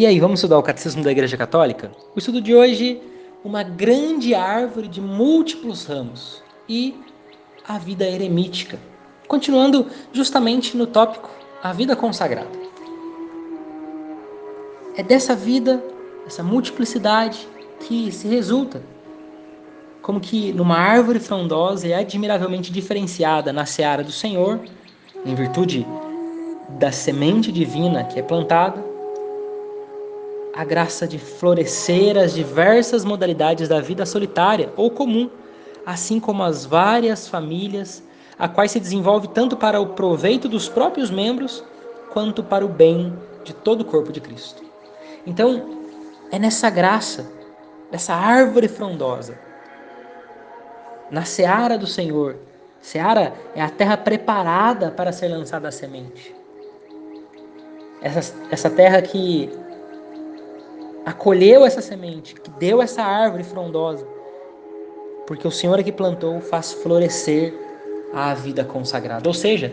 E aí, vamos estudar o Catecismo da Igreja Católica? O estudo de hoje, uma grande árvore de múltiplos ramos e a vida eremítica. Continuando justamente no tópico a vida consagrada. É dessa vida, essa multiplicidade, que se resulta como que numa árvore frondosa e admiravelmente diferenciada na seara do Senhor, em virtude da semente divina que é plantada, a graça de florescer as diversas modalidades da vida solitária ou comum, assim como as várias famílias, a quais se desenvolve tanto para o proveito dos próprios membros, quanto para o bem de todo o corpo de Cristo. Então, é nessa graça, nessa árvore frondosa, na seara do Senhor. Seara é a terra preparada para ser lançada a semente. Essa, essa terra que acolheu essa semente, que deu essa árvore frondosa, porque o Senhor é que plantou faz florescer a vida consagrada. Ou seja,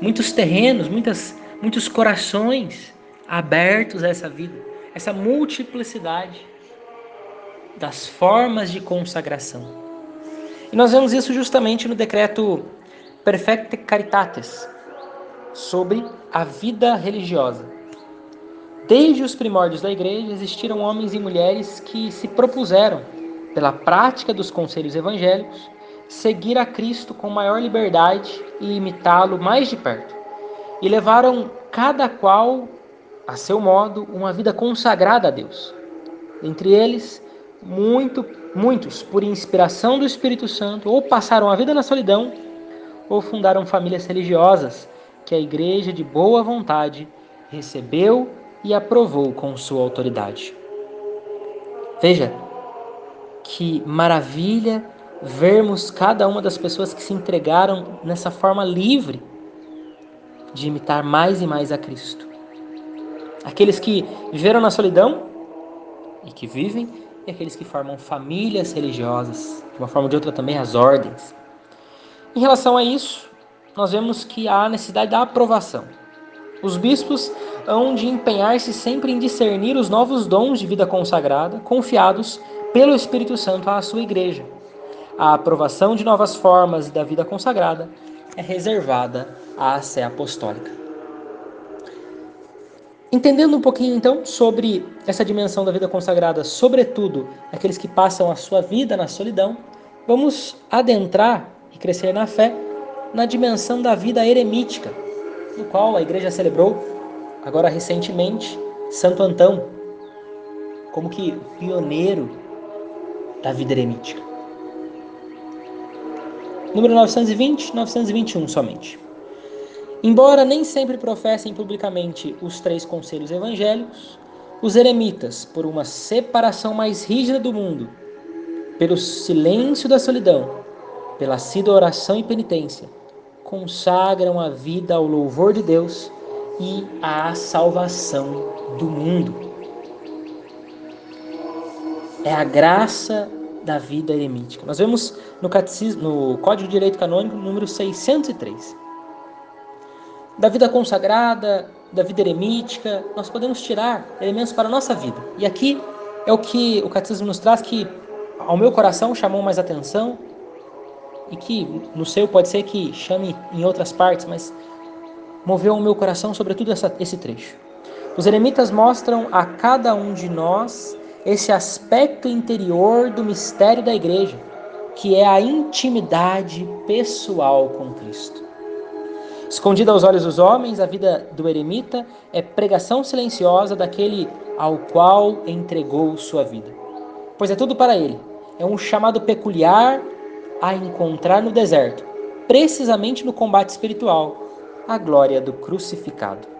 muitos terrenos, muitas, muitos corações abertos a essa vida, essa multiplicidade das formas de consagração. E nós vemos isso justamente no decreto Perfecte Caritatis sobre a vida religiosa Desde os primórdios da igreja existiram homens e mulheres que se propuseram, pela prática dos conselhos evangélicos, seguir a Cristo com maior liberdade e imitá-lo mais de perto. E levaram cada qual, a seu modo, uma vida consagrada a Deus. Entre eles, muito, muitos, por inspiração do Espírito Santo, ou passaram a vida na solidão, ou fundaram famílias religiosas que a igreja de boa vontade recebeu e aprovou com sua autoridade. Veja que maravilha vermos cada uma das pessoas que se entregaram nessa forma livre de imitar mais e mais a Cristo. Aqueles que viveram na solidão e que vivem, e aqueles que formam famílias religiosas, de uma forma ou de outra também as ordens. Em relação a isso, nós vemos que há necessidade da aprovação. Os bispos hão de empenhar-se sempre em discernir os novos dons de vida consagrada, confiados pelo Espírito Santo à sua igreja. A aprovação de novas formas da vida consagrada é reservada à Sé Apostólica. Entendendo um pouquinho então sobre essa dimensão da vida consagrada, sobretudo aqueles que passam a sua vida na solidão, vamos adentrar e crescer na fé na dimensão da vida eremítica, no qual a igreja celebrou agora recentemente, Santo Antão, como que pioneiro da vida eremítica. Número 920, 921 somente. Embora nem sempre professem publicamente os três conselhos evangélicos, os eremitas, por uma separação mais rígida do mundo, pelo silêncio da solidão, pela assídua oração e penitência, consagram a vida ao louvor de Deus e à salvação do mundo. É a graça da vida eremítica. Nós vemos no, catecismo, no Código de Direito Canônico, número 603. Da vida consagrada, da vida eremítica, nós podemos tirar elementos para a nossa vida. E aqui é o que o catecismo nos traz que ao meu coração chamou mais atenção e que no seu pode ser que chame em outras partes, mas moveu o meu coração, sobretudo essa, esse trecho. Os eremitas mostram a cada um de nós esse aspecto interior do mistério da igreja, que é a intimidade pessoal com Cristo. Escondida aos olhos dos homens, a vida do eremita é pregação silenciosa daquele ao qual entregou sua vida. Pois é tudo para ele. É um chamado peculiar a encontrar no deserto, precisamente no combate espiritual, a glória do crucificado.